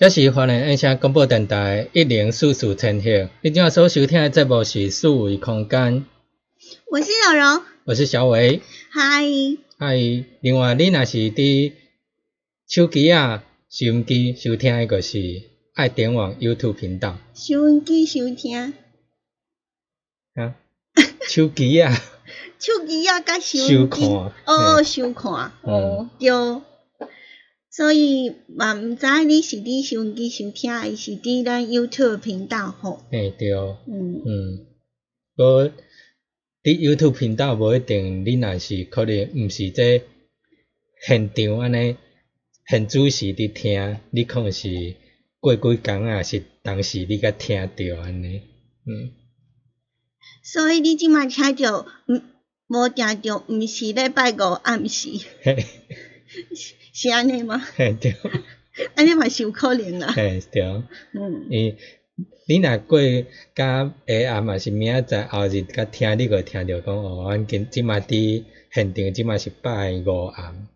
这是华人印象广播电台一零四四千赫，你今仔所收听的节目是四维空间，我是小荣，我是小伟。嗨，嗨，另外你若是伫手机啊、收音机收听的，就是爱点网 YouTube 频道。收音机收听，啊，手机啊，手机啊，甲收收音机，看。哦收看，嗯哦，对。所以嘛，毋知你是伫收音机收听，还是伫咱 YouTube 频道吼？嘿对，嗯，嗯，无伫 YouTube 频道无一定，你若是可能毋是这现场安尼很仔细伫听，你可能是过几工啊，是当时你甲听着安尼，嗯，所以你即摆听着，毋无听着，毋是礼拜五暗时，嘿，是安尼吗？嘿对，安尼嘛是有可能啦。嘿对，嗯，伊你若过甲下暗嘛是明仔载后日甲听，你个听着讲哦，阮今即摆伫现场，即摆是拜五暗。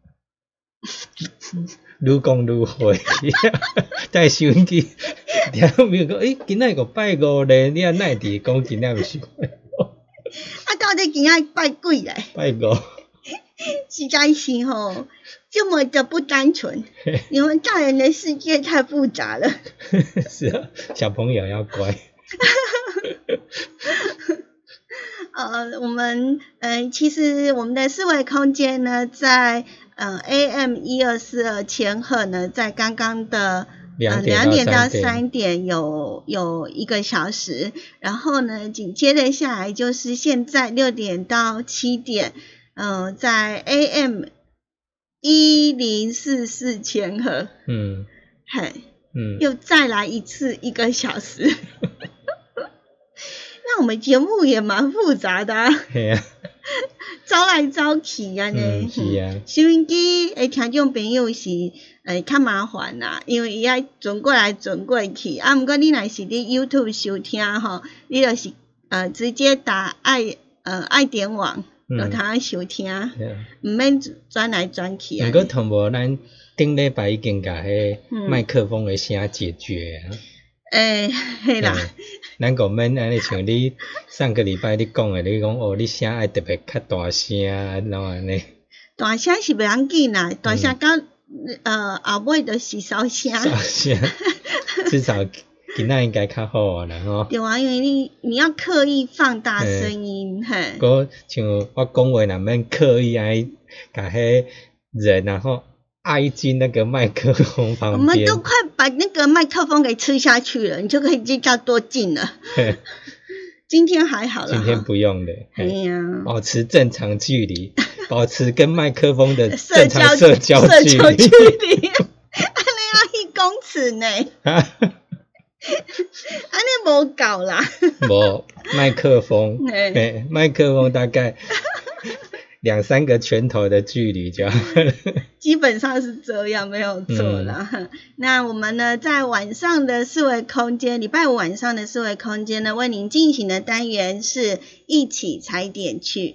愈讲愈会，在收音机听没有讲，诶，今仔个拜五咧，你啊奈伫讲今仔毋是啊，到底今仔拜几咧？拜五？实在是吼，这么的不单纯。你们大人的世界太复杂了。是啊，小朋友要乖。呃，我们呃，其实我们的思维空间呢，在呃 AM 一二四二千赫呢，在刚刚的两点到，三点有有一个小时，然后呢，紧接着下来就是现在六点到七点，呃，在 AM 一零四四千赫，嗯嘿，嗯，又再来一次一个小时。那我们节目也蛮复杂的、啊，嘿啊，走来走去安尼。嗯是啊，收音机诶，听众朋友是诶较麻烦啦，因为伊爱转过来转过去。啊，毋过你若是伫 YouTube 收听吼，你就是呃直接打爱呃爱点网，嗯就通收听，毋免转来转去啊。毋。过同无咱顶礼拜已经甲迄嗯。麦克风诶声解决啊。诶，嘿啦，嘿。咱讲免安尼像你上个礼拜你讲诶，你讲哦，你声爱特别较大声啊，然后安尼，大声是袂要紧啦，大嗯声到、呃后尾就是小声。大声，至少今仔应该较好啊然后。对啊，因为你你要刻意放大声音，嘿，个像我讲话难免刻意爱甲迄人然后挨近那个麦克风我旁边们都。快把那个麦克风给吃下去了，你就可以知道多近了。今天还好了，今天不用了，哎嘿呀，保持正常距离，保持跟麦克风的 社交正常社交社交距离。离，安尼要一公尺呢，安尼无够啦。无麦克风，嘿嘿麦克风大概两三个拳头的距离就好了。基本上是这样，没有错啦。那我们呢，在晚上的四维空间，礼拜五晚上的四维空间呢，为您进行的单元是一起踩点去。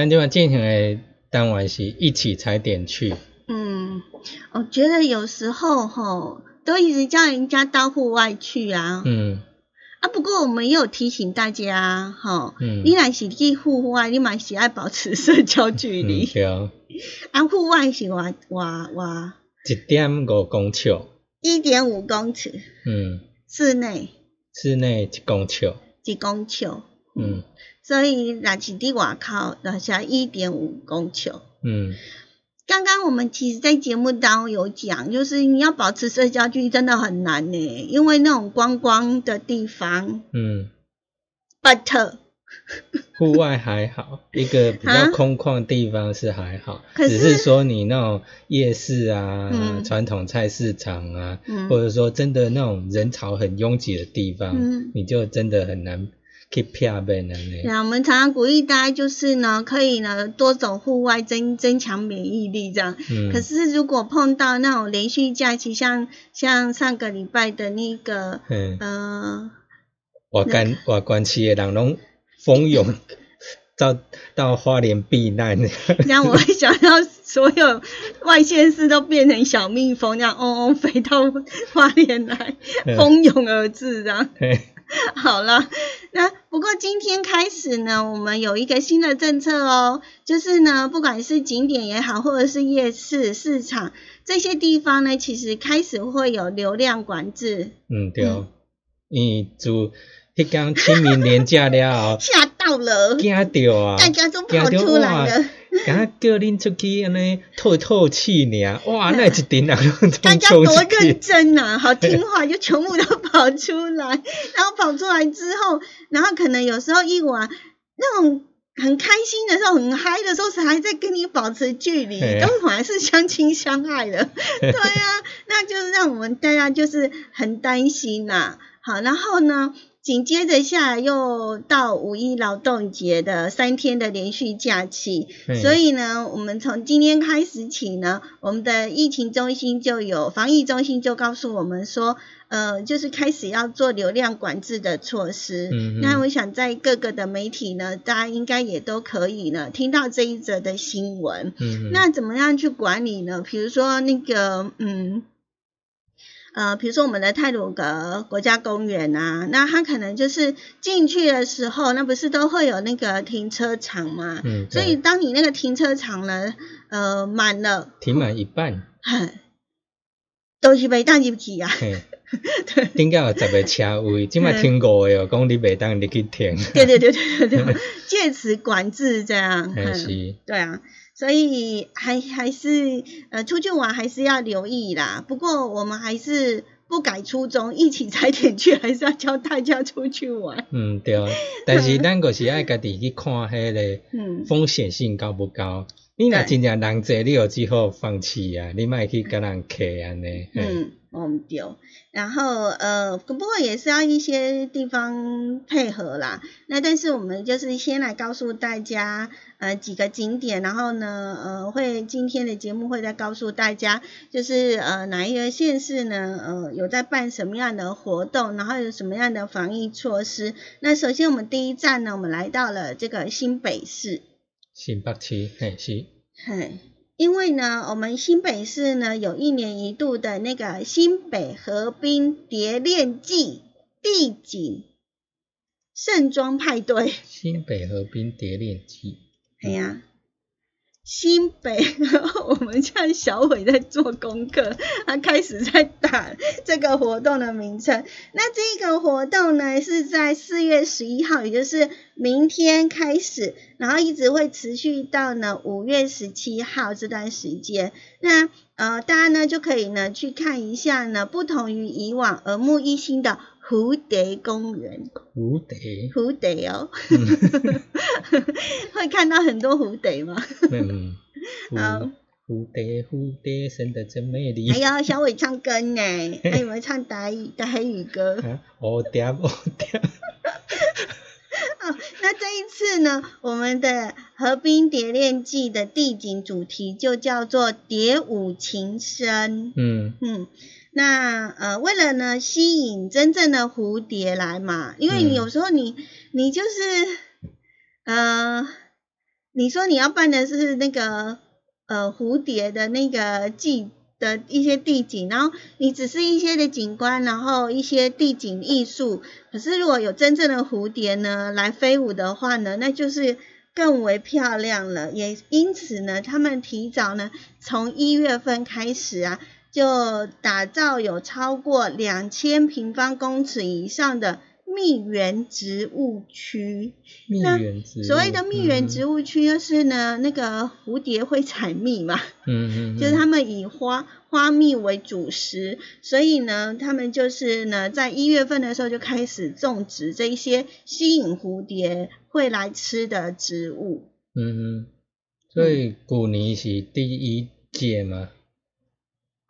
咱即晚进行诶单元是一起踩点去。嗯，我觉得有时候吼，都一直叫人家到户外去啊。嗯。啊，不过我们也有提醒大家，吼，嗯。你若是去户外，你嘛是爱保持社交距嗯，离。对，啊，户外是偌偌偌一点五公尺，一点五公尺，嗯，室内。室内一公尺，一公尺。嗯所以若是伫外口，就是一点五公尺。嗯。刚刚我们其实，在节目当中有讲，就是你要保持社交距离真的很难呢，因为那种观光的地方嗯，，but 户外还好，一个比啊？较空旷的地方是还好，可是只是说你那种夜市啊、嗯。传统菜市场啊，嗯。或者说真的那种人潮很拥挤的地方，嗯。你就真的很难去骗别人呢。那我们常常鼓励大家，就是呢，可以呢多走户外，增增强免疫力这样。嗯，可是如果碰到那种连续假期，像像上个礼拜的那个，嗯，呃，外关外关区的人拢蜂拥 到到花莲避难。让我会想到所有外县市都变成小蜜蜂，这样嗡嗡飞到花莲来，嗯蜂拥而至这样。嘿好了，那今天开始呢，我们有一个新的政策哦，就是呢，不管是景点也好，或者是夜市、市场这些地方呢，其实开始会有流量管制。嗯对嗯，因为自迄天清明年假了后，吓到了，惊到啊，大家都跑出来哇了，敢叫恁出去安尼透透气呢，哇，那一群人大家冲多认，真呐、好听话，就全部都跑出来。然后跑出来之后，然后可能有时候一玩那种很开心的时候、很嗨的时候，还在跟你保持距离，都反而是相亲相爱的。对啊，那就是让我们大家就是很担心呐、好，然后呢？紧接着下来又到五一劳动节的三天的连续假期，所以呢，我们从今天开始起呢，我们的疫情中心就有防疫中心就告诉我们说，呃，就是开始要做流量管制的措施。嗯哼那我想在各个的媒体呢，大家应该也都可以呢听到这一则的新闻。嗯，那怎么样去管理呢？比如说那个，嗯。呃，比如说我们的泰鲁格国家公园啊，那它可能就是进去的时候，那不是都会有那个停车场嘛？嗯，所以对当你那个停车场呢，呃，满了，停满一半，哼，都是被当入去啊。嘿，顶个有十个车位，即摆停五个哦，讲你袂当入去停，对对对对对对，借此管制这样。嗯是，对啊，所以还还是呃出去玩还是要留意啦。不过我们还是不改初衷，一起踩点去，还是要教大家出去玩。嗯对，但是 咱就是爱家己去看迄个嗯，风险性高不高。你若真正人济，你就只好放弃啊，你莫去甲人客安尼。嘿嗯，我们丢。然后呃，不过也是要一些地方配合啦。那但是我们就是先来告诉大家呃几个景点，然后呢呃会今天的节目会再告诉大家，就是呃哪一个县市呢呃有在办什么样的活动，然后有什么样的防疫措施。那首先我们第一站呢，我们来到了这个新北市。新北市，嘿是，嘿，因为呢，我们新北市呢有一年一度的那个新北河滨蝶恋季地景盛装派对，新北河滨蝶恋季。哎呀，新北，我们像小伟在做功课，他开始在打这个活动的名称。那这个活动呢是在四月十一号，也就是明天开始，然后一直会持续到呢五月十七号这段时间。那呃，大家呢就可以呢去看一下呢，不同于以往耳目一新的蝴蝶公园。蝴蝶，蝴蝶哦，会看到很多蝴蝶吗？嗯，好。蝴蝴蝶蝴蝶生得真美丽。哎呀小伟唱歌呢，还有没有唱台语台语歌？啊，蝴蝶蝴蝶，哦，那这一次呢，我们的河滨蝶恋季的地景主题就叫做蝶舞情深。嗯。嗯，那呃，为了呢吸引真正的蝴蝶来嘛，因为你嗯有时候你你就是呃，你说你要办的是那个呃蝴蝶的那个季的一些地景，然后你只是一些的景观，然后一些地景艺术，可是如果有真正的蝴蝶呢来飞舞的话呢，那就是。更为漂亮了，也因此呢，他们提早呢，从一月份开始啊，就打造有超过两千平方公尺以上的蜜源植物区。蜜源植物。所谓的蜜源植物，物区，就是呢，那个蝴蝶会采蜜嘛，嗯嗯，就是他们以花花蜜为主食，所以呢，他们就是呢，在一月份的时候就开始种植这一些吸引蝴蝶会来吃的植物。嗯嗯，所以古尼是第一届嘛，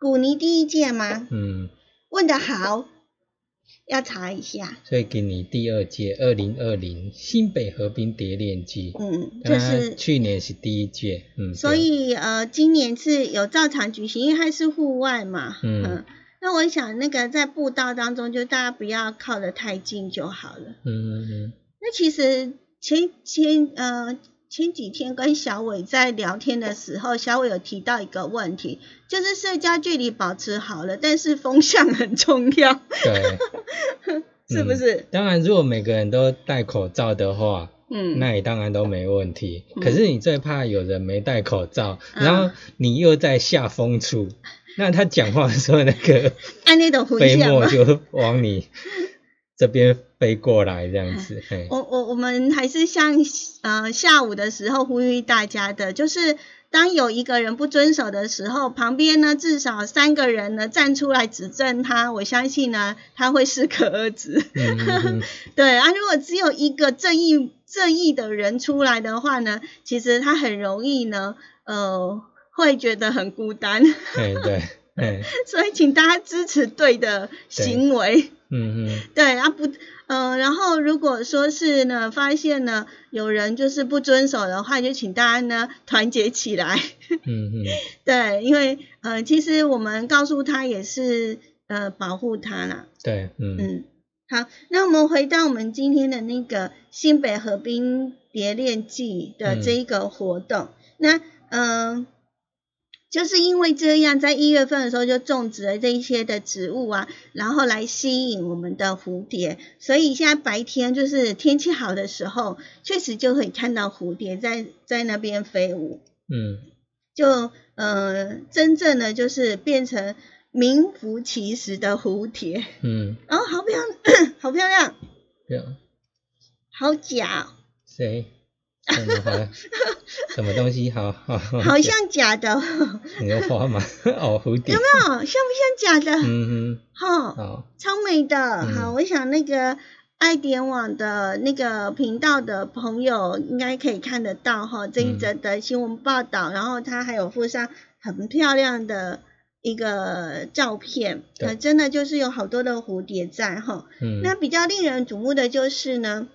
古尼第一届吗？嗯，问的好，要查一下。所以给你第二届，二零二零新北河滨蝶恋季，嗯，就是去年是第一届，嗯，所以呃，今年是有照常举行，因为它是户外嘛。嗯那我想那个在步道当中，就大家不要靠得太近就好了。嗯，嗯嗯那其实前前呃前几天跟小伟在聊天的时候，小伟有提到一个问题，就是社交距离保持好了，但是风向很重要，对，是不是？当然，如果每个人都戴口罩的话，嗯，那也当然都没问题。嗯可是你最怕有人没戴口罩，嗯然后你又在下风处，那他讲话的时候，那个 飞。沫就往你这边飞过来，这样子。我我我们还是像呃下午的时候呼吁大家的，就是当有一个人不遵守的时候，旁边呢至少三个人呢站出来指正他，我相信呢他会适可而止。嗯嗯嗯，对啊，如果只有一个正义正义的人出来的话呢，其实他很容易呢呃会觉得很孤单，对对，嘿，所以请大家支持对的行为。嗯嗯对啊不，呃，然后如果说是呢，发现呢有人就是不遵守的话，就请大家呢团结起来。嗯嗯，对，因为呃，其实我们告诉他也是呃保护他啦。对，嗯嗯，好，那我们回到我们今天的那个新北河滨蝶恋季的这一个活动，那嗯。呃就是因为这样，在一月份的时候就种植了这一些的植物啊，然后来吸引我们的蝴蝶，所以现在白天就是天气好的时候，确实就可以看到蝴蝶在在那边飞舞，嗯。就呃真正的就是变成名副其实的蝴蝶，嗯，哦，好漂亮，好漂亮，对啊，好假、哦，谁？什么好？什么东西？好好好像假的哦，你的花吗？哦，蝴蝶。有没有像不像假的？嗯哈、哼，好，超美的。嗯好，我想那个爱点网的那个频道的朋友应该可以看得到哈这一则的新闻报道，然后它还有附上很漂亮的一个照片，真的就是有好多的蝴蝶在哈。嗯，那比较令人瞩目的就是呢，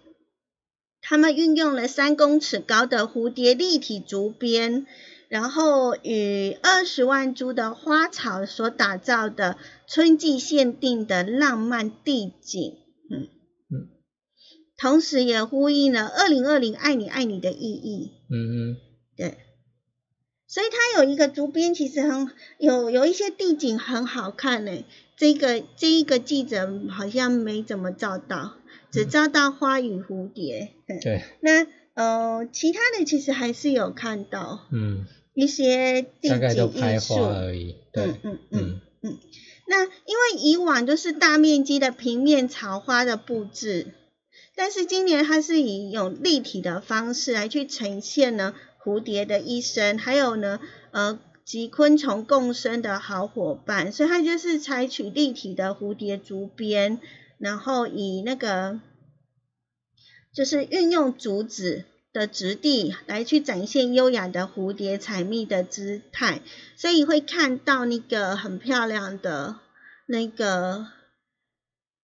他们运用了三公尺高的蝴蝶立体竹编，然后与二十万株的花草所打造的春季限定的浪漫地景，嗯嗯，同时也呼应了二零二零爱你爱你的意义，嗯嗯对。所以它有一个竹编，其实很有有一些地景很好看呢。这个这一个记者好像没怎么照到，只照到花与蝴蝶。嗯，对，那呃，其他的其实还是有看到嗯，一些地景拍艺术。花而已。对嗯，嗯嗯嗯那因为以往都是大面积的平面草花的布置，但是今年它是以有立体的方式来去呈现呢蝴蝶的一生，还有呢呃及昆虫共生的好伙伴，所以它就是采取立体的蝴蝶竹编，然后以那个就是运用竹子的质地来去展现优雅的蝴蝶采蜜的姿态，所以会看到那个很漂亮的那个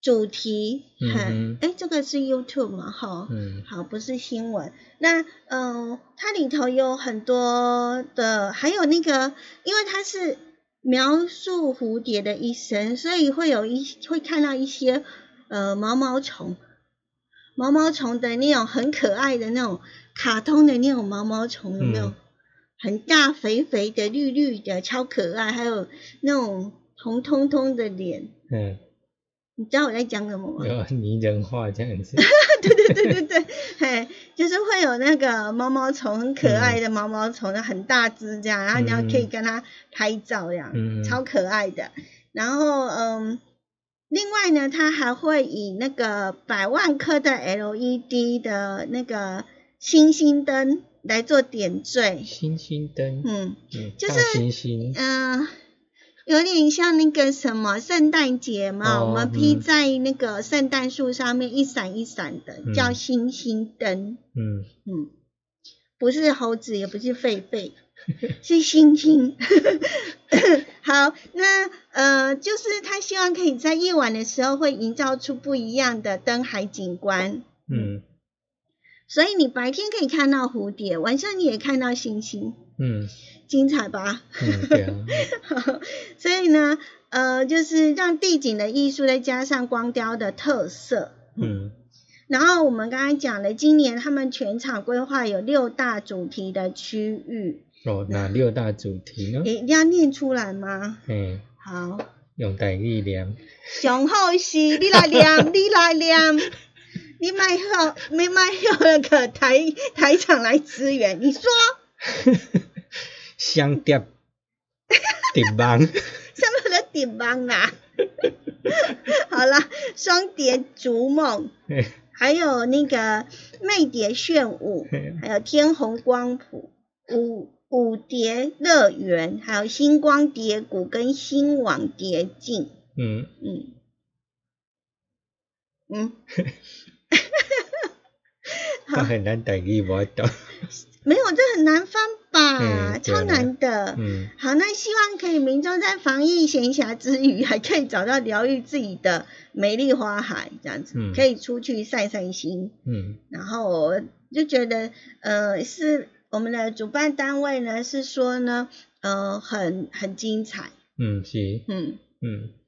主题。嗯哎、这个是 YouTube 嘛？哈，嗯好，不是新闻。那嗯、它里头有很多的，还有那个，因为它是描述蝴蝶的一生，所以会有一会看到一些呃毛毛虫，毛毛虫的那种很可爱的那种卡通的那种毛毛虫，有没有？嗯很大肥肥的、绿绿的，超可爱，还有那种红彤彤的脸，嗯，你知道我在讲什么吗？有拟人化这样子。对对对对对，嘿，就是会有那个毛毛虫，很可爱的毛毛虫，那很大只这样，然后你要可以跟它拍照这样，嗯超可爱的。然后嗯，另外呢，它还会以那个百万颗的 LED 的那个星星灯来做点缀，星星灯，嗯嗯，就是星星，嗯、有点像那个什么圣诞节嘛，哦我们披嗯。在那个圣诞树上面一闪一闪的，嗯。叫星星灯。嗯。嗯，不是猴子，也不是狒狒，是星星。好，那呃，就是他希望可以在夜晚的时候会营造出不一样的灯海景观。嗯所以你白天可以看到蝴蝶，晚上你也看到星星，嗯精彩吧？嗯，对啊，所以呢，呃，就是让地景的艺术再加上光雕的特色。嗯然后我们刚才讲了，今年他们全场规划有六大主题的区域，哦，哪六大主题呢？诶一定要念出来吗？嗯，好，用台语念，上好是 你来念，你来念，你买好，没买好那个台台场来支援，你说。香蝶，蝶网，什么的顶帮啦？好啦，双蝶逐梦，嘿。还有那个魅蝶炫舞，嘿。还有天虹光谱、舞舞蝶乐园，还有星光蝶谷跟星网蝶境。嗯，嗯嗯，但是咱台语无法懂，没有，这很难翻吧？超难的。嗯好，那希望可以民众在防疫闲暇之余，还可以找到疗愈自己的美丽花海，这样子、嗯可以出去散散心。嗯然后我就觉得，呃，是我们的主办单位呢，是说呢，呃，很很精彩，嗯是，嗯。嗯。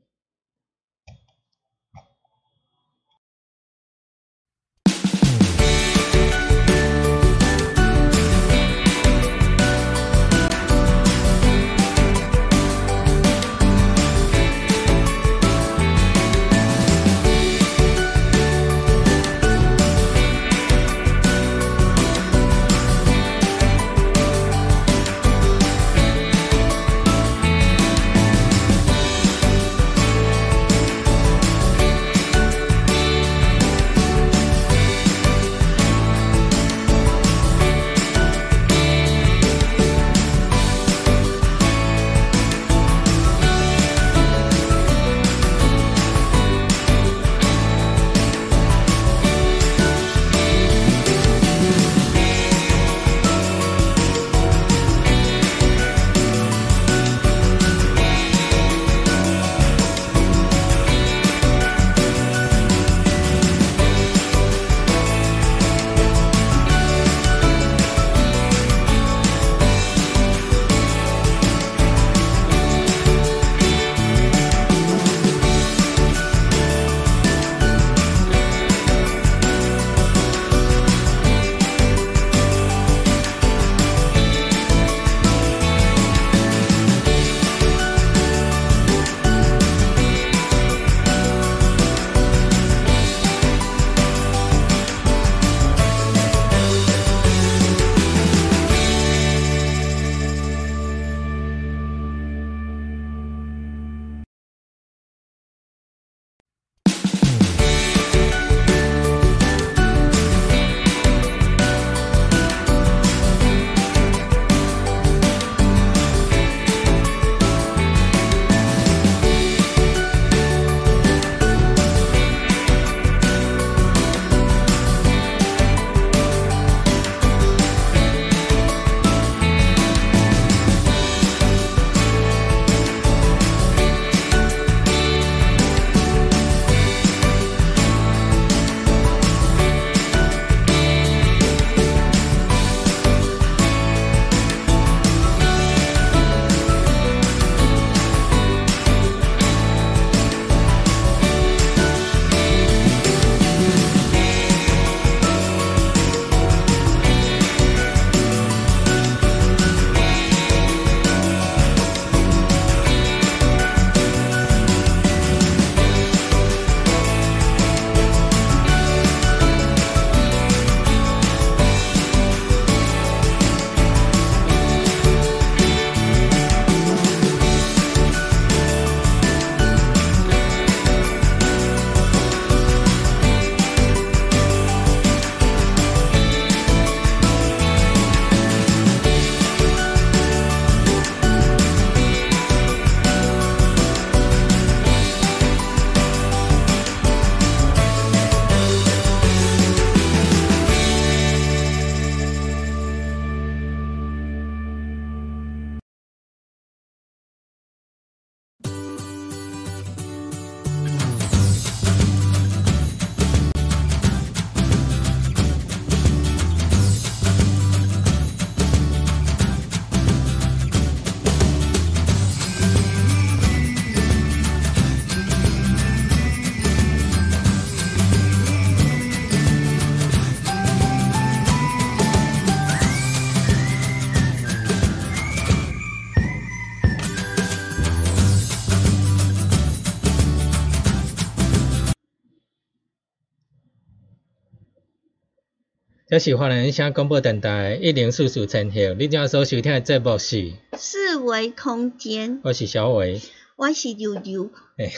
这是华人声广播电台一零四四千赫，你正在所收听的节目是，四维空间，我是小伟，我是悠悠，哎，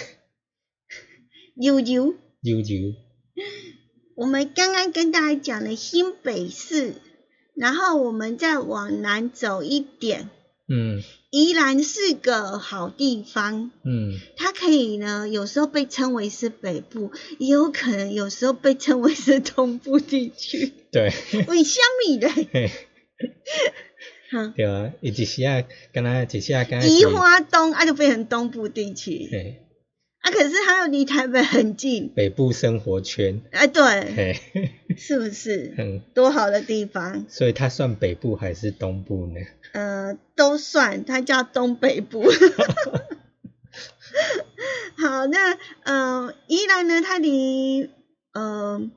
悠悠，悠悠，我们刚刚跟大家讲了新北市，然后我们再往南走一点，嗯宜兰是个好地方，嗯，它可以呢，有时候被称为是北部，也有可能有时候被称为是东部地区。对，为什么呢？嘿，哈，对啊，伊一时啊，敢若一时啊，敢若宜是，花东啊就变成东部地区。嘿，啊，可是它又离台北很近，北部生活圈，哎，对，嘿，是不是？嗯，多好的地方，所以它算北部还是东部呢？呃，都算，它叫东北部。好，那呃，宜兰呢，它离呃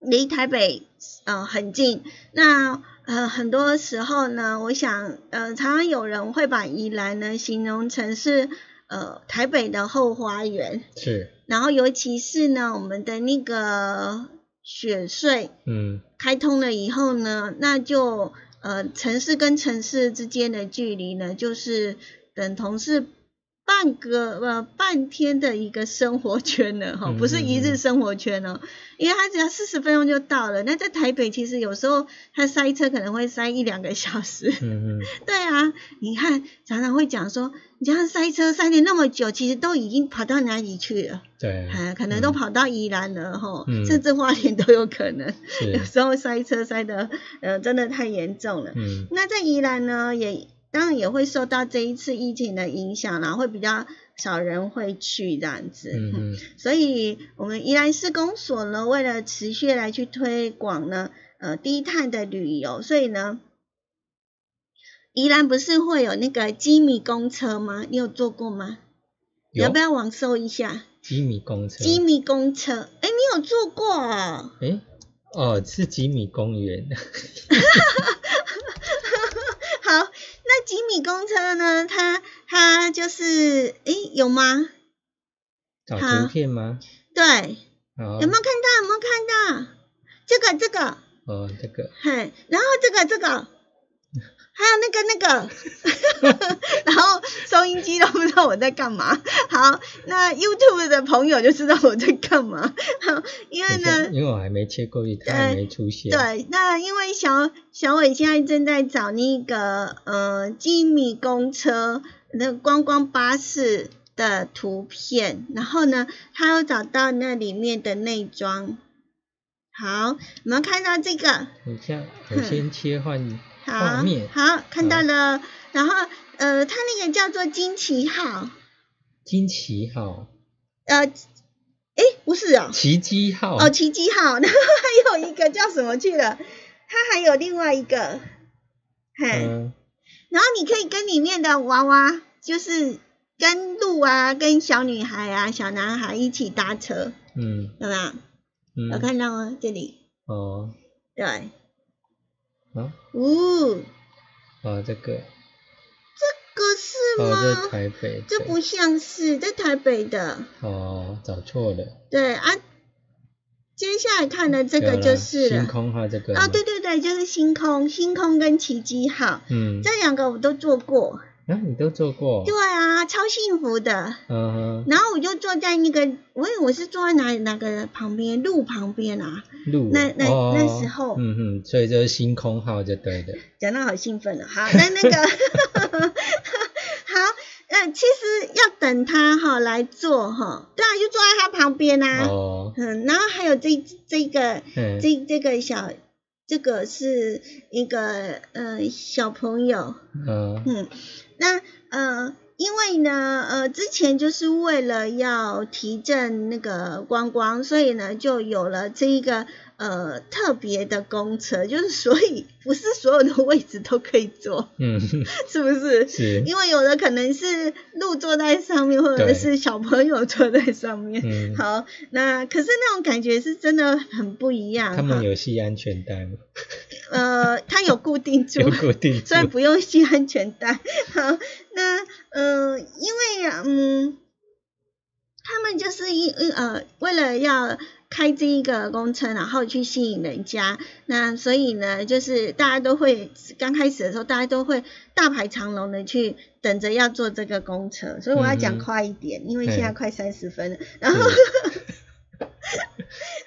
离台北呃很近。那呃很多时候呢，我想呃常常有人会把宜兰呢形容成是呃台北的后花园。是，然后尤其是呢，我们的那个雪隧嗯开通了以后呢，那就呃城市跟城市之间的距离呢，就是等同是半个呃半天的一个生活圈了哈，嗯不是一日生活圈哦，因为它只要四十分钟就到了。那在台北其实有时候它塞车可能会塞一两个小时，嗯嗯，对啊，你看常常会讲说，你这样塞车塞的那么久，其实都已经跑到哪里去了？对，啊，可能都跑到宜兰了哈，嗯甚至花莲都有可能。有是，时候塞车塞的呃真的太严重了。嗯那在宜兰呢，也当然也会受到这一次疫情的影响啦，会比较少人会去这样子。嗯嗯，所以，我们宜兰市公所呢，为了持续来去推广呢，呃，低碳的旅游，所以呢，宜兰不是会有那个机米公车吗？你有坐过吗？你要不要网搜一下吉米公车，机米公车？哎，你有坐过哦？诶，哦，是吉米公园，好，那吉米公车呢？它它就是，诶，有吗？找图片吗？对，好，有没有看到？有没有看到？这个这个，哦，这个，嘿，然后这个这个，还有那个那个，然后收音机都不知道我在干嘛。好，那 YouTube 的朋友就知道我在干嘛。好，因为呢，因为我还没切过去，他还没出现，对，那因为小小伟现在正在找那个呃吉米公车那个观光巴士的图片，然后呢，他又找到那里面的内装。好，我们看到这个，等一下，我先切换画好面，，好，看到了。然后呃，它那个叫做惊奇号，惊奇号、呃，诶，不是哦，奇迹号，哦，奇迹号，然后还有一个叫什么去了？它还有另外一个，嘿。嗯，然后你可以跟里面的娃娃，就是跟鹿啊、跟小女孩啊、小男孩一起搭车，嗯。有没有？看到吗？这里，哦，对，啊，呜、哦，这个，这个是哦，吗？台北，这不像是，在台北的，哦，找错了，对啊。接下来看的这个就是了。星空哈这个啊，吗对，对对，就是星空，星空跟奇迹号，嗯，这两个我都做过。啊，你都做过，对啊，超幸福的。嗯哼，然后我就坐在那个，我我是坐在哪哪个旁边，路旁边啊，路，那那哦那时候嗯哼，所以就是星空号就对的，讲到好兴奋了。好，那那个 好，呃，其实要等他哈来坐哈，对啊，就坐在他旁边啊，哦，嗯，然后还有这这个嗯，这这个小，这个是一个呃小朋友，嗯。嗯，那呃，因为呢，呃，之前就是为了要提振那个观光，所以呢，就有了这一个呃特别的公车，就是 所以不是所有的位置都可以坐，嗯，是不是？是，因为有的可能是路坐在上面，或者是小朋友坐在上面。嗯，好，那可是那种感觉是真的很不一样。他们有系安全带吗？呃，它有固定住，有固定住所以，不用系安全带。好，那呃，因为啊，嗯，他们就是一呃，为了要开这一个公车，然后去吸引人家。那所以呢，就是大家都会刚开始的时候，大家都会大排长龙的去等着要做这个工程。所以我要讲快一点，因为现在快三十分了。然后，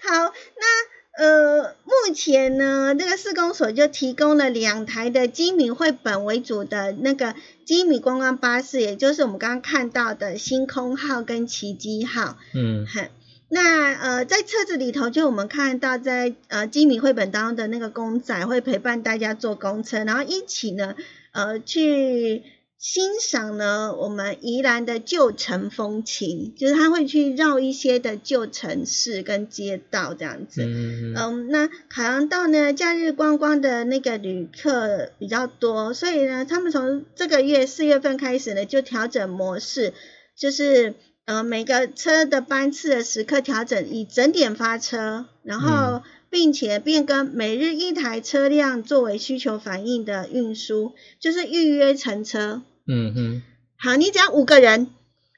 好，那。呃，目前呢，这个市公所就提供了两台的基米绘本为主的那个基米观光巴士，也就是我们刚刚看到的星空号跟奇迹号。嗯，哼，那呃，在车子里头，就我们看到在呃基米绘本当中的那个公仔会陪伴大家坐公车，然后一起呢，呃，去。欣赏呢，我们宜兰的旧城风情，就是他会去绕一些的旧城市跟街道这样子。嗯嗯。那海洋道呢，假日观光的那个旅客比较多，所以呢，他们从这个月四月份开始呢，就调整模式，就是呃每个车的班次的时刻调整，以整点发车，然后。并且变更每日一台车辆作为需求反应的运输，就是预约乘车。嗯哼。好，你只要五个人，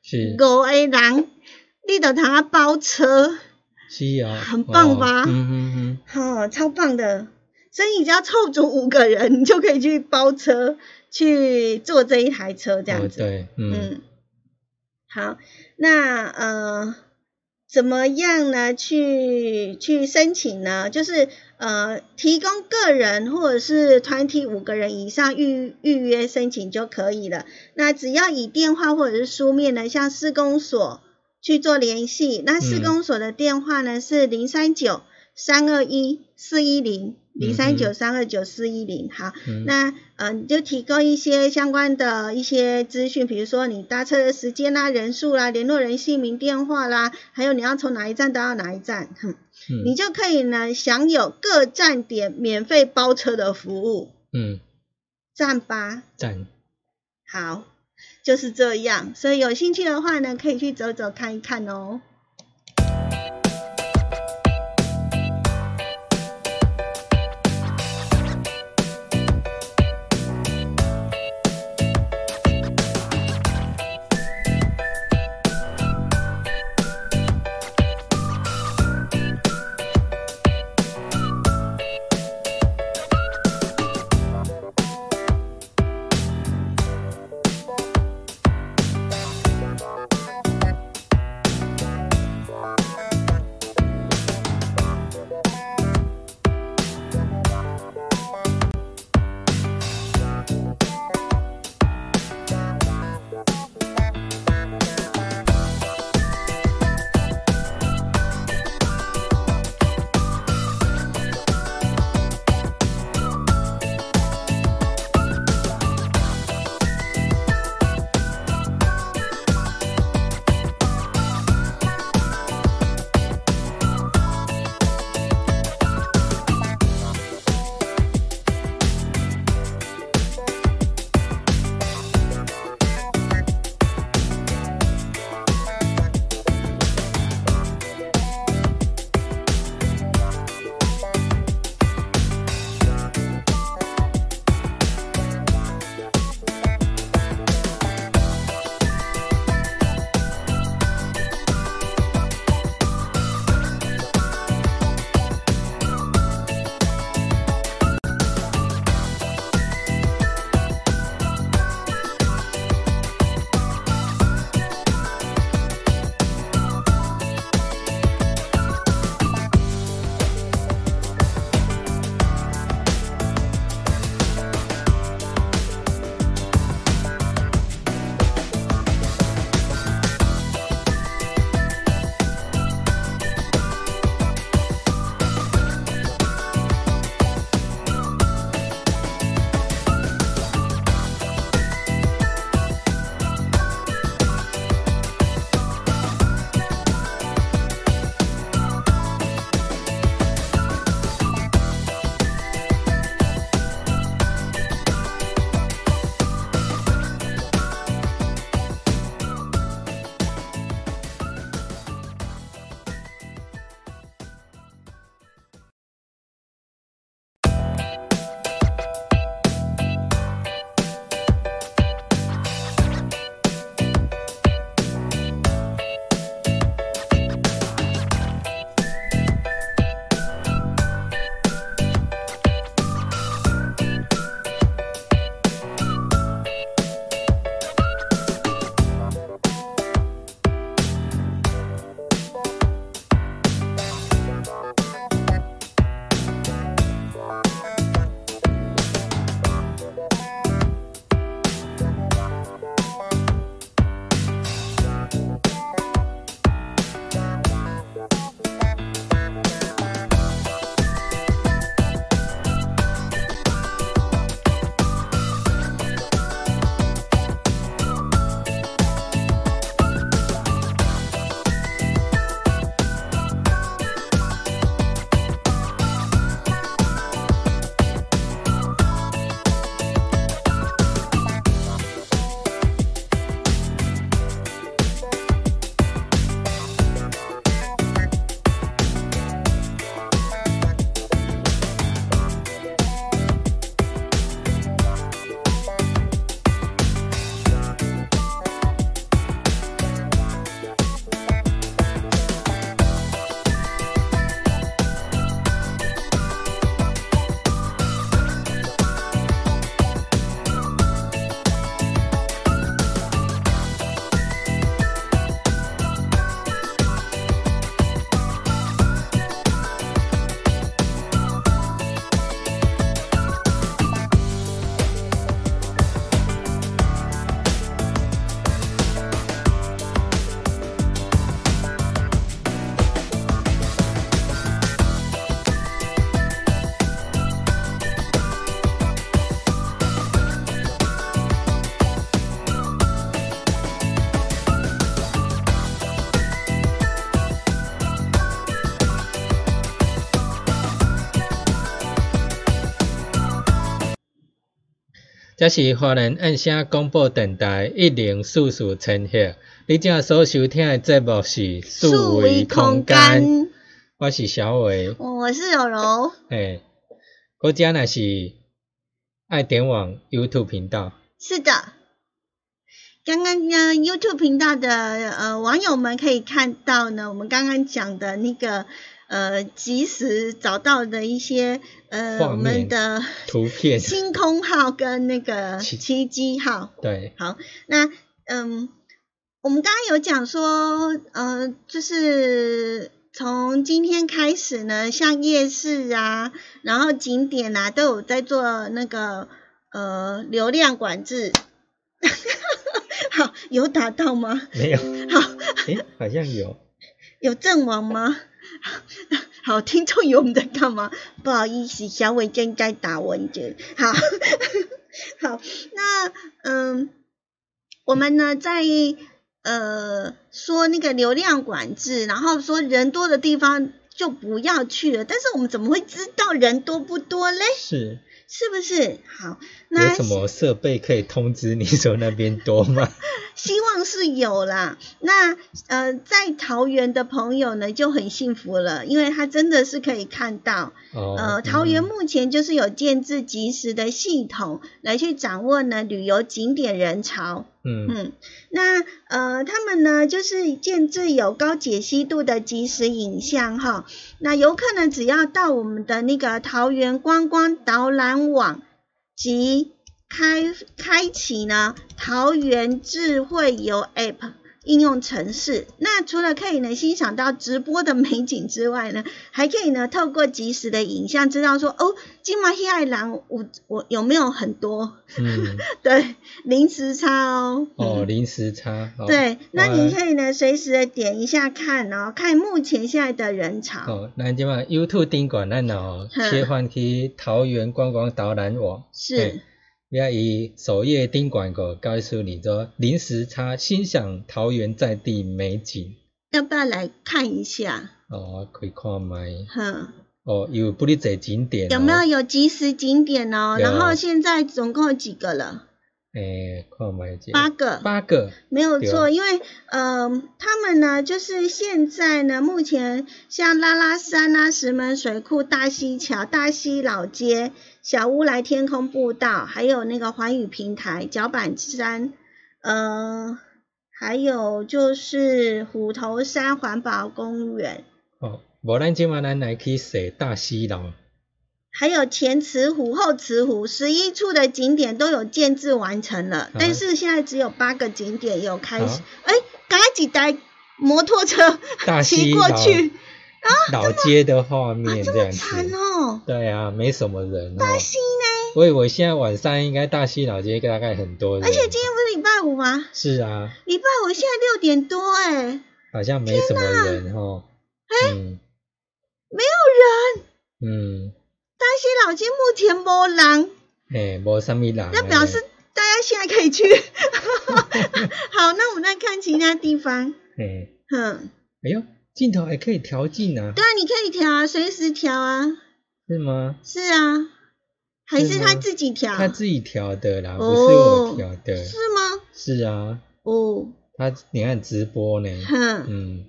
是五个人，你就他包车。是啊。很棒吧？嗯哼哼。好，超棒的。所以你只要凑足五个人，你就可以去包车去坐这一台车，这样子。对，嗯。好，那呃。怎么样呢？去去申请呢？就是呃，提供个人或者是团体五个人以上预预约申请就可以了。那只要以电话或者是书面的向施工所去做联系。那施工所的电话呢是零三九三二一四一零。零三九三二九四一零，好，那呃你就提供一些相关的一些资讯，比如说你搭车的时间啦、人数啦、联络人姓名、电话啦，还有你要从哪一站到哪一站，哼，你就可以呢享有各站点免费包车的服务。嗯，站吧。站。好，就是这样，所以有兴趣的话呢，可以去走走看一看哦。这是华人按声广播电台一零四四千赫。你正所收听的节目是数维空间，我是小伟，我是柔柔。嘿，国家呢是爱点网 YouTube 频道。是的，刚刚呢 YouTube 频道的呃网友们可以看到呢，我们刚刚讲的那个呃及时找到的一些呃我们的 图片，星空号跟那个奇迹号。对，好，那嗯，我们刚刚有讲说，呃，就是从今天开始呢，像夜市啊，然后景点啊，都有在做那个。呃，流量管制，好，有打到吗？没有。好，诶，好像有。有阵亡吗？好，听众有我们在干嘛？不好意思，小伟正在打文字。好，好，那嗯，我们呢在呃说那个流量管制，然后说人多的地方就不要去了。但是我们怎么会知道人多不多嘞？是。是不是好？那有什么设备可以通知你说那边多吗？希望是有啦。那呃，在桃园的朋友呢就很幸福了，因为他真的是可以看到。哦。呃，桃园目前就是有建制及时的系统来去掌握呢旅游景点人潮。嗯嗯。那呃，他们呢就是建制有高解析度的即时影像哈。那游客呢只要到我们的那个桃园观光导览网及开开启呢桃园智慧游 App。应用程式，那除了可以呢欣赏到直播的美景之外呢，还可以呢透过即时的影像知道说哦，金马黑爱狼我我有没有很多？嗯，对，零时差哦。哦，零时差。对，那你可以呢随时的点一下看哦，看目前现在的人潮。哦，那今晚 YouTube 顶管咱哦切换去桃园观光导览网。是。要以首页丁广告告诉你说，临时差心想桃园在地美景，要不要来看一下？哦，可以看麦。哼。哦，有不离在景点。有没有有即时景点哦？然后现在总共有几个了？诶，八个。八个。没有错，因为呃，他们呢，就是现在呢，目前像拉拉山啊、石门水库、大溪桥、大溪老街。小乌来天空步道，还有那个环宇平台、脚板山，呃，还有就是虎头山环保公园。哦，无咱今晚咱来去踅大溪楼。还有前慈湖、后慈湖，十一处的景点都有建制完成了，但是现在只有八个景点有开始。哎，赶几台摩托车 骑过去。老街的画面这样子，哦。对啊，没什么人哦。大溪呢？我以为现在晚上应该大溪老街大概很多人。而且今天不是礼拜五吗？是啊。礼拜五现在六点多哎。好像没什么人哦。哎，没有人。嗯。大溪老街目前没人。哎，没什么人。那表示大家现在可以去。好，那我们再看其他地方。哎。哼。哎呦。镜头还可以调近啊！对啊，你可以调啊，随时调啊。是吗？是啊，还是他自己调？他自己调的啦，不是我调的。是吗？是啊。哦。他你看直播呢。哼。嗯。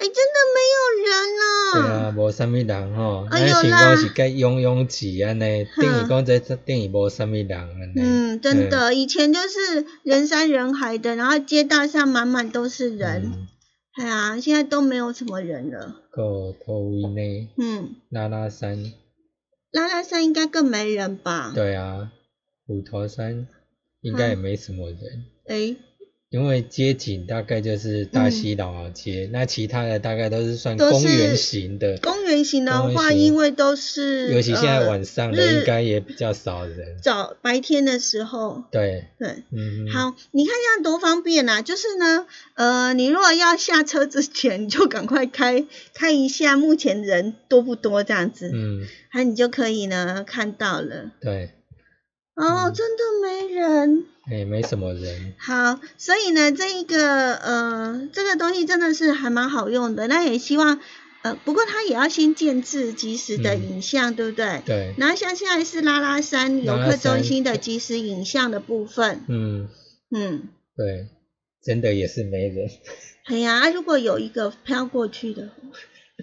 哎，真的没有人啊。对啊，无啥物人吼。哎呦啦。是该拥拥挤安尼，等于讲在等于无啥物人安尼。嗯，真的，以前就是人山人海的，然后街道上满满都是人。哎呀，现在都没有什么人了。个头位呢？嗯。拉拉山。拉拉山应该更没人吧？对啊，虎头山应该也没什么人。哎。因为街景大概就是大溪老街，那其他的大概都是算公园型的。公园型的话，因为都是，尤其现在晚上的应该也比较少人。早白天的时候。对。对。嗯。好，你看这样多方便啊！就是呢，呃，你如果要下车之前，你就赶快开开一下，目前人多不多这样子。嗯。那你就可以呢看到了。对。哦，真的没人。哎，没什么人。好，所以呢，这一个呃，这个东西真的是还蛮好用的。那也希望呃，不过它也要先建置即时的嗯影像，对不对？对，然后像现在是拉拉山游客中心的即时影像的部分，嗯，嗯，对，真的也是没人。哎呀，啊如果有一个飘过去的，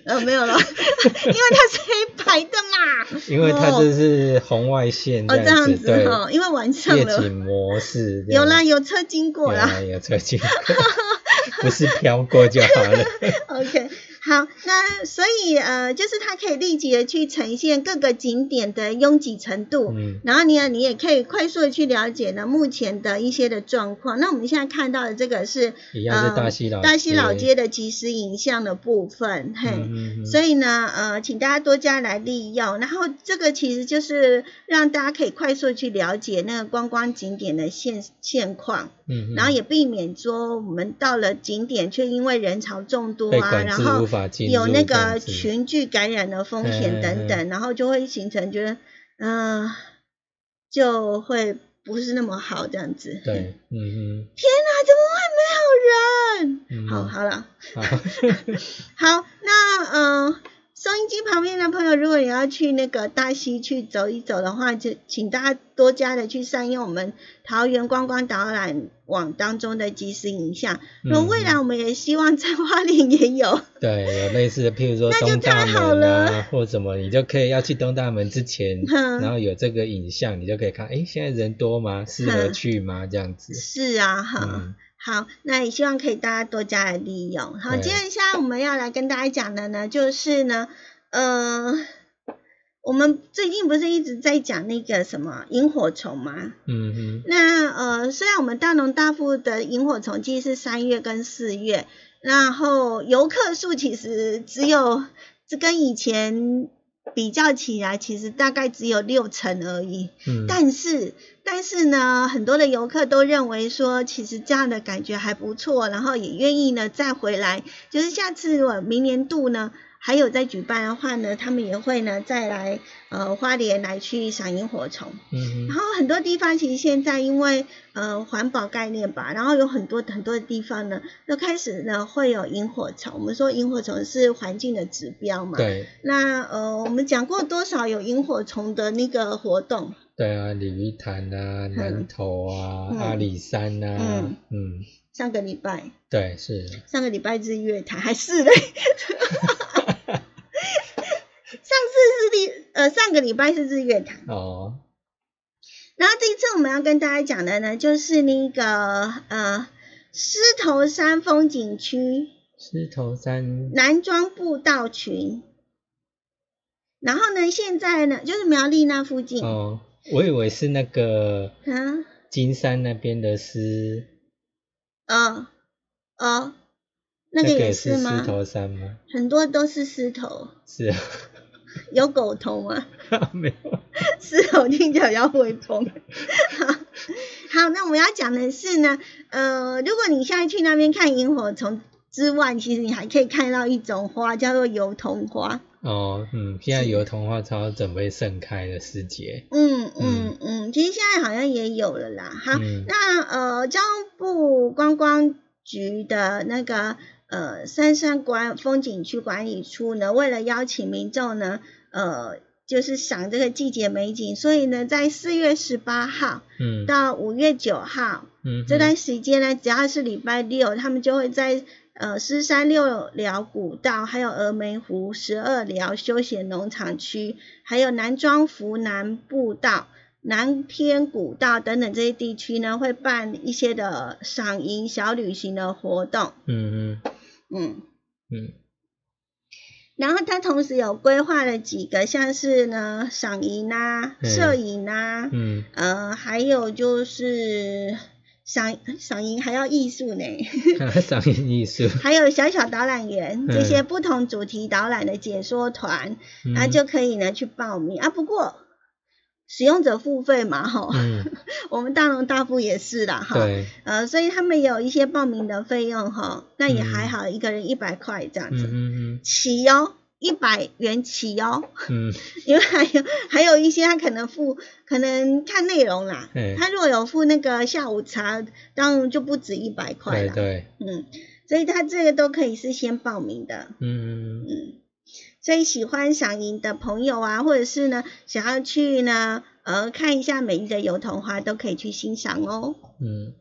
呃，没有了，因为它是黑白的嘛。因为它这是红外线哦，这样样子，哈，因为晚上夜，景模式有啦，有车经过啦。有啦，有车经过，不是飘过就好了。OK，好，那所以呃，就是它可以立即的去呈现各个景点的拥挤程度，嗯然后你也你也可以快速的去了解呢目前的一些的状况。那我们现在看到的这个是一样是呃大溪老大溪老街街的即时影像的部分，嘿。嗯嗯嗯所以呢，呃，请大家多加来利用。然后这个其实就是让大家可以快速去了解那个观光景点的现现况，嗯，然后也避免说我们到了景点却因为人潮众多啊，然后有那个群聚感染的风险等等，然后就会形成觉得，嗯、就会不是那么好这样子。对，嗯嗯。天哪，怎么会没有人？嗯。好，好了，嗯，好，好，那呃，收音机旁边的朋友，如果你要去那个大溪去走一走的话，就请大家多加的去善用我们桃园观光导览网当中的即时影像。那、嗯未来我们也希望在花莲也有。对，有类似的，譬如说 东大门啊，或什么，你就可以要去东大门之前，哼然后有这个影像，你就可以看，诶，现在人多吗？适合去吗？这样子，是啊，哈。嗯好，那也希望可以大家多加来利用。好，对接下来我们要来跟大家讲的呢，就是呢，呃，我们最近不是一直在讲那个什么萤火虫吗？嗯哼，那呃，虽然我们大农大富的萤火虫季是三月跟四月，然后游客数其实只有这跟以前比较起来，其实大概只有六成而已。嗯，但是但是呢，很多的游客都认为说，其实这样的感觉还不错，然后也愿意呢再回来，就是下次我明年度呢。还有再举办的话呢，他们也会呢再来呃花莲来去赏萤火虫。嗯，然后很多地方其实现在因为呃环保概念吧，然后有很多很多的地方呢，都开始呢会有萤火虫。我们说萤火虫是环境的指标嘛。。对，那呃，我们讲过多少有萤火虫的那个活动？对啊，鲤鱼潭啊，南投啊，嗯阿里山啊，嗯嗯，上个礼拜，对，是，上个礼拜日月潭还是嘞？上次是日呃上个礼拜是日月潭，哦，然后这一次我们要跟大家讲的呢，就是那个呃狮头山风景区狮头山，南庄步道群。然后呢，现在呢，就是苗栗那附近，哦，我以为是那个嗯，金山那边的狮，呃，呃，那个个也是吗狮？头山吗？很多都是狮头，是啊，有狗头吗？没有，狮头听起来比较威风。好，好，那我们要讲的是呢，呃，如果你现在去那边看萤火虫之外，其实你还可以看到一种花，叫做油桐花。哦，嗯，现在有童话超准备盛开的时节，嗯嗯嗯，其实现在好像也有了啦。好，嗯。那呃，交通部观光局的那个呃三山管风景区管理处呢，为了邀请民众呢，呃，就是赏这个季节美景，所以呢，在四月十八号嗯。到五月九号嗯，这段时间呢，只要是礼拜六，他们就会在呃狮山六寮古道，还有峨眉湖十二寮休闲农场区，还有南庄福南步道、南天古道等等这些地区呢，会办一些的赏萤小旅行的活动。嗯嗯嗯，嗯。然后它同时有规划了几个，像是呢赏银啊、嗯。摄影啊，嗯，呃，还有就是赏赏银还要艺术呢。嗯，赏银艺术，还有小小导览员嗯。这些不同主题导览的解说团，嗯。那、就可以呢去报名。啊。不过使用者付费嘛，哈、嗯，我们大龙大富也是啦，哈，呃，所以他们有一些报名的费用哈，那也嗯。还好，一个人一百块这样嗯子，嗯。起哦，一百元起哦，嗯。因为还有还有一些他可能付，可能看内容啦。嗯，他如果有付那个下午茶，当然就不止一百嗯，块了，对对，嗯，所以他这个都可以是先报名的，嗯。嗯，所以喜欢赏银的朋友啊，或者是呢想要去呢呃看一下美丽的油桐花，都可以去欣赏哦。嗯。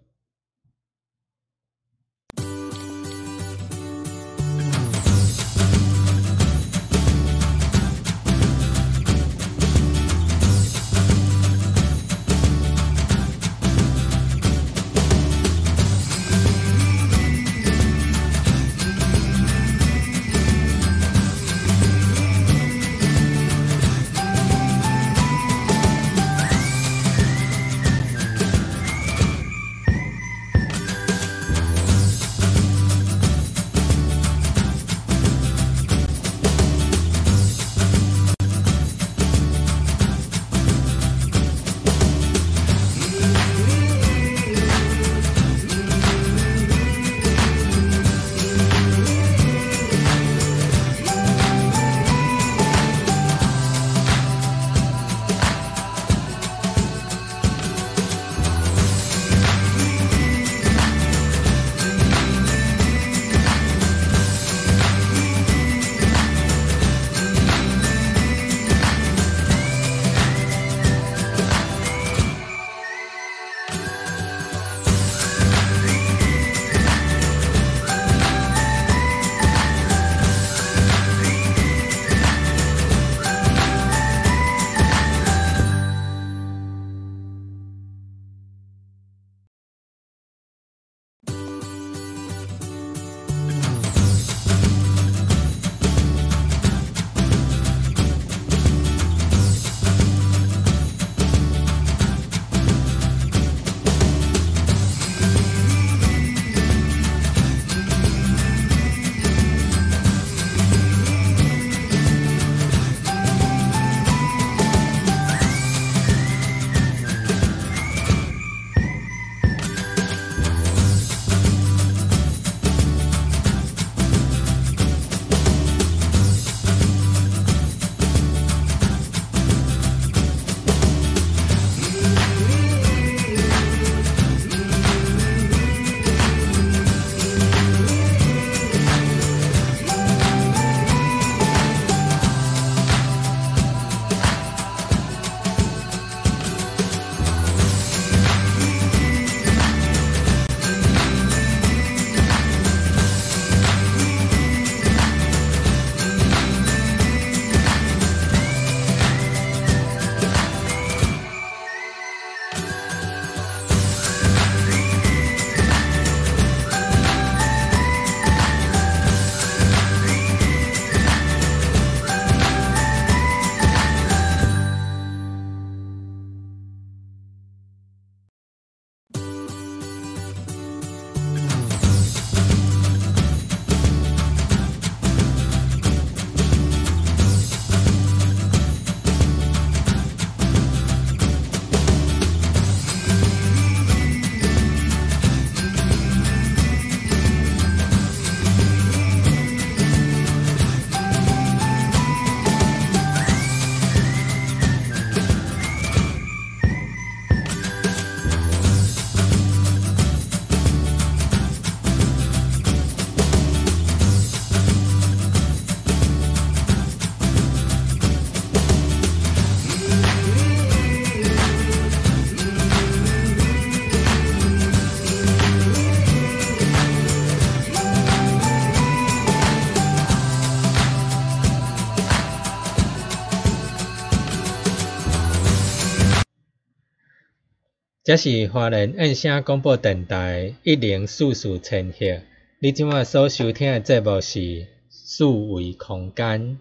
这是华人音声广播电台一零四四千赫。你即马所收听的节目是四维空间，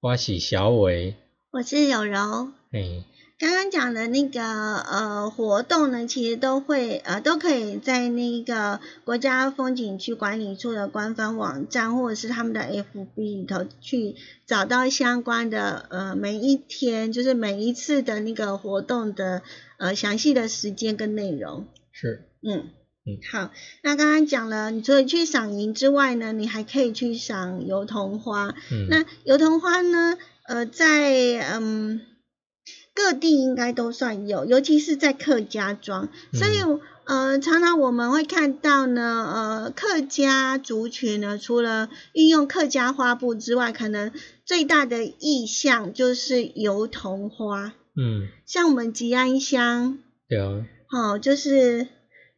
我是小伟，我是有柔。嘿，刚刚讲的那个呃活动呢，其实都会呃都可以在那个国家风景区管理处的官方网站，或者是他们的 FB 里头去找到相关的呃每一天，就是每一次的那个活动的。呃，详细的时间跟内容是，嗯嗯，好，那刚刚讲了，你除了去赏萤之外呢，你还可以去赏油桐花。嗯，那油桐花呢，呃，在嗯各地应该都算有，尤其是在客家庄，所以呃，常常我们会看到呢，呃，客家族群呢，除了运用客家花布之外，可能最大的意象就是油桐花，嗯，像我们吉安乡，对啊，哦，就是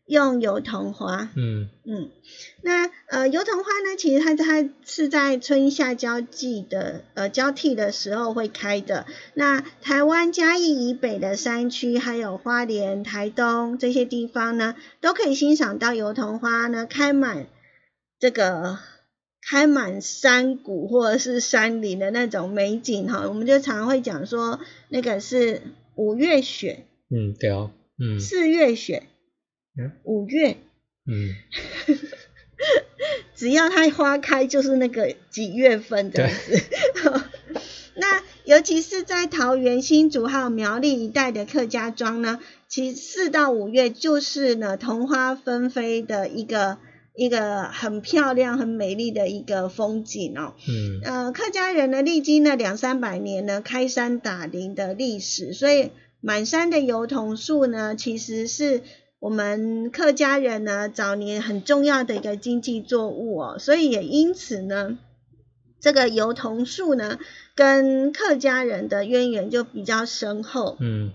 用油桐花，嗯。嗯，那呃油桐花呢，其实它它是在春夏交际的呃交替的时候会开的。那台湾嘉义以北的山区，还有花莲、台东这些地方呢，都可以欣赏到油桐花呢开满这个开满山谷或者是山林的那种美景哈。我们就常会讲说，那个是五月雪、嗯，对哦，嗯四月雪嗯、五月。嗯，只要它花开，就是那个几月份这样子。那尤其是在桃园、新竹还有苗栗一带的客家庄呢，其实四到五月就是呢桐花纷飞的一个一个很漂亮、很美丽的一个风景哦。嗯呃，客家人呢历经了两三百年呢开山打林的历史，所以满山的油桐树呢，其实是我们客家人呢早年很重要的一个经济作物哦，所以也因此呢，这个油桐树呢跟客家人的渊源就比较深厚。嗯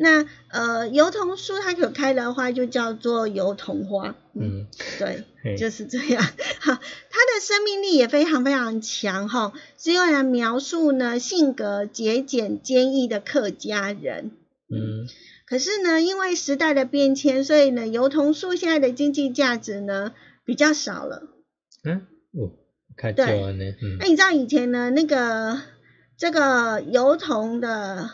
那呃，油桐树它可开的花就叫做油桐花，嗯，嗯，对。就是这样。好，它的生命力也非常非常强哈，是用来描述呢性格节俭坚毅的客家人。嗯可是呢，因为时代的变迁，所以呢，油桐树现在的经济价值呢比较少了。嗯，哦，较少安尼，嗯那你知道以前呢，那个这个油桐的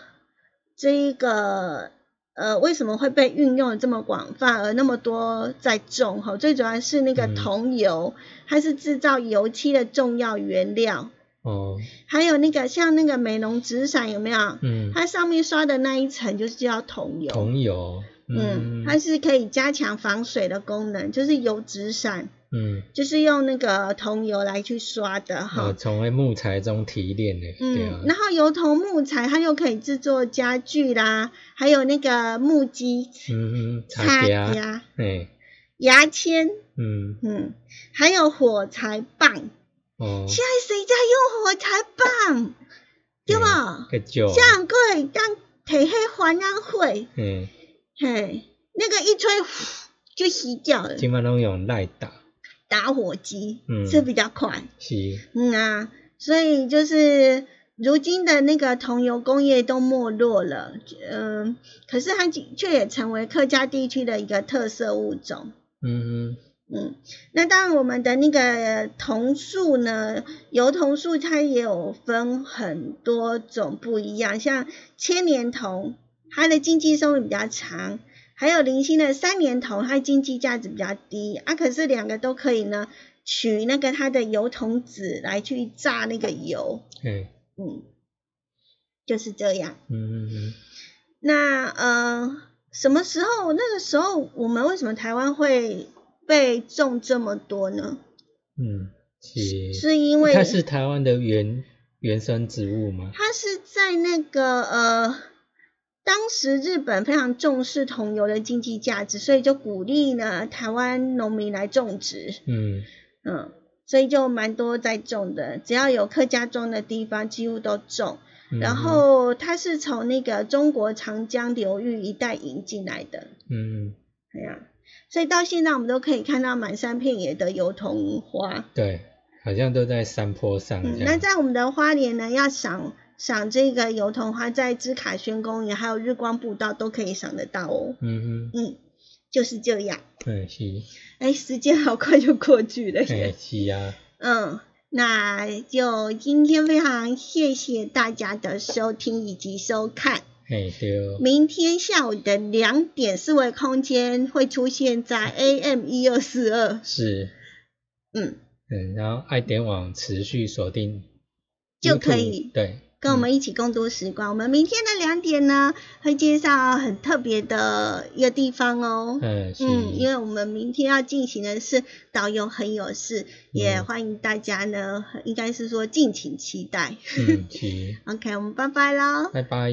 这一个呃，为什么会被运用的这么广泛，而那么多在种？哈，最主要是那个嗯桐油，它是制造油漆的重要原料。哦，还有那个像那个美容纸伞有没有？嗯，它上面刷的那一层就是叫桐油。桐油，嗯，嗯。它是可以加强防水的功能，就是油纸伞，嗯，就是用那个桐油来去刷的哈。呃，从那木材中提炼的，对啊。嗯，，然后油桐木材它又可以制作家具啦，还有那个木屐、嗯嗯，擦茶夹，夹、嘿，牙签，嗯，嗯，还有火柴棒。哦，现在谁家用火柴棒？对吧？个少，像贵当提迄环安会，嗯，嘿，那个一吹就熄掉了。今晚拢用赖打，打火机，嗯是比较快。是，嗯啊，所以就是如今的那个桐油工业都没落了，嗯，可是它却也成为客家地区的一个特色物种。嗯嗯，那当然，我们的那个桐树呢，油桐树它也有分很多种不一样，像千年桐，它的经济寿命比较长，还有零星的三年桐，它经济价值比较低啊。可是两个都可以呢，取那个它的油桐籽来去榨那个油，嗯，嗯，就是这样。嗯嗯嗯那呃，什么时候？那个时候我们为什么台湾会被种这么多呢？嗯，是，是因为它是台湾的原原生植物吗？它是在那个呃，当时日本非常重视桐油的经济价值，所以就鼓励呢台湾农民来种植，嗯。嗯，所以就蛮多在种的，只要有客家庄的地方，几乎都种。嗯然后它是从那个中国长江流域一带引进来的，嗯，对呀、所以到现在我们都可以看到满山遍野的油桐花。对，好像都在山坡上嗯，那在我们的花莲呢，要赏赏这个油桐花，在芝卡轩公园还有日光步道都可以赏得到哦。嗯哼嗯，就是这样。对，嗯是，哎，时间好快就过去了哎耶。是啊，嗯，那就今天非常谢谢大家的收听以及收看。哎对，明天下午的两点，四维空间会出现在 AM 一二四二。是，嗯，嗯，然后爱点网持续锁定就可以对，跟我们一起共度时光。我们明天的两点呢，会介绍很特别的一个地方哦。嗯是，嗯，因为我们明天要进行的是导游很有事，也嗯欢迎大家呢，应该是说敬请期待。嗯是，OK，我们拜拜喽。拜拜。